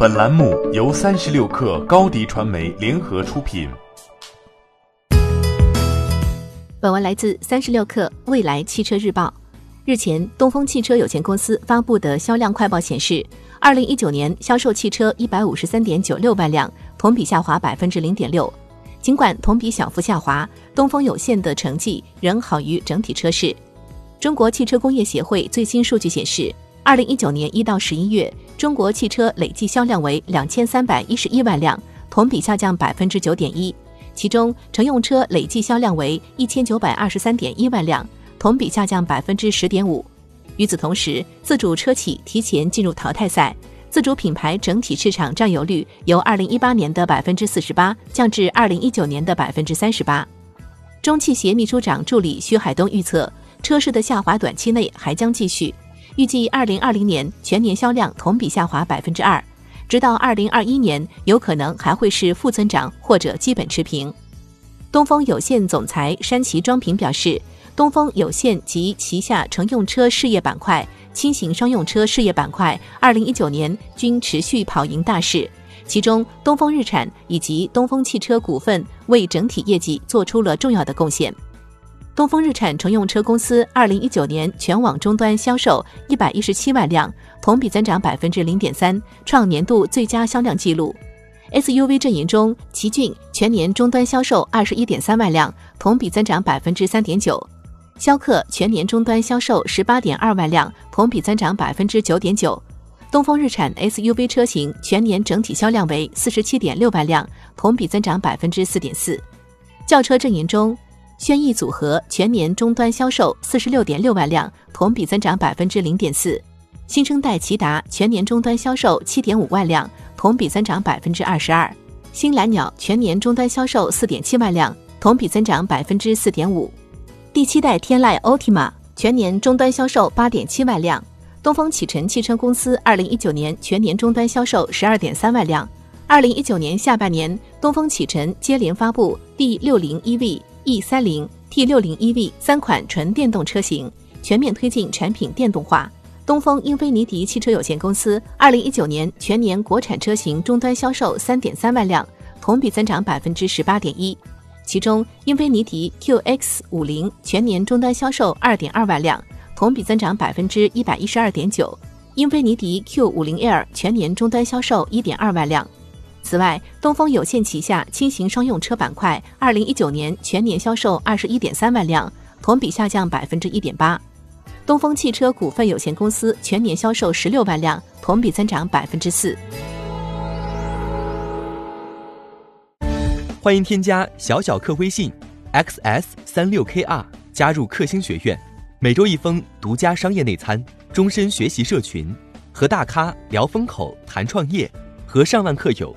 本栏目由三十六氪高低传媒联合出品。本文来自三十六氪未来汽车日报。日前，东风汽车有限公司发布的销量快报显示，二零一九年销售汽车一百五十三点九六万辆，同比下滑百分之零点六。尽管同比小幅下滑，东风有限的成绩仍好于整体车市。中国汽车工业协会最新数据显示，二零一九年一到十一月，中国汽车累计销量为两千三百一十一万辆，同比下降百分之九点一。其中，乘用车累计销量为一千九百二十三点一万辆，同比下降百分之十点五。与此同时，自主车企提前进入淘汰赛，自主品牌整体市场占有率由二零一八年的百分之四十八降至二零一九年的百分之三十八。中汽协秘书长助理徐海东预测，车市的下滑短期内还将继续，预计二零二零年全年销量同比下滑百分之二。直到二零二一年，有可能还会是负增长或者基本持平。东风有限总裁山崎庄平表示，东风有限及旗下乘用车事业板块、轻型商用车事业板块，二零一九年均持续跑赢大势。其中，东风日产以及东风汽车股份为整体业绩做出了重要的贡献。东风日产乘用车公司二零一九年全网终端销售一百一十七万辆，同比增长百分之零点三，创年度最佳销量纪录。SUV 阵营中，奇骏全年终端销售二十一点三万辆，同比增长百分之三点九；逍客全年终端销售十八点二万辆，同比增长百分之九点九。东风日产 SUV 车型全年整体销量为四十七点六万辆，同比增长百分之四点四。轿车阵营中，轩逸组合全年终端销售四十六点六万辆，同比增长百分之零点四；新生代骐达全年终端销售七点五万辆，同比增长百分之二十二；新蓝鸟全年终端销售四点七万辆，同比增长百分之四点五；第七代天籁 Ultima 全年终端销售八点七万辆；东风启辰汽车公司二零一九年全年终端销售十二点三万辆。二零一九年下半年，东风启辰接连发布 D 六零 EV。E 三零 T 六零 EV 三款纯电动车型，全面推进产品电动化。东风英菲尼迪汽车有限公司二零一九年全年国产车型终端销售三点三万辆，同比增长百分之十八点一。其中，英菲尼迪 QX 五零全年终端销售二点二万辆，同比增长百分之一百一十二点九；英菲尼迪 Q 五零 L 全年终端销售一点二万辆。此外，东风有限旗下轻型商用车板块，二零一九年全年销售二十一点三万辆，同比下降百分之一点八。东风汽车股份有限公司全年销售十六万辆，同比增长百分之四。欢迎添加小小客微信 xs 三六 kr 加入克星学院，每周一封独家商业内参，终身学习社群，和大咖聊风口、谈创业，和上万客友。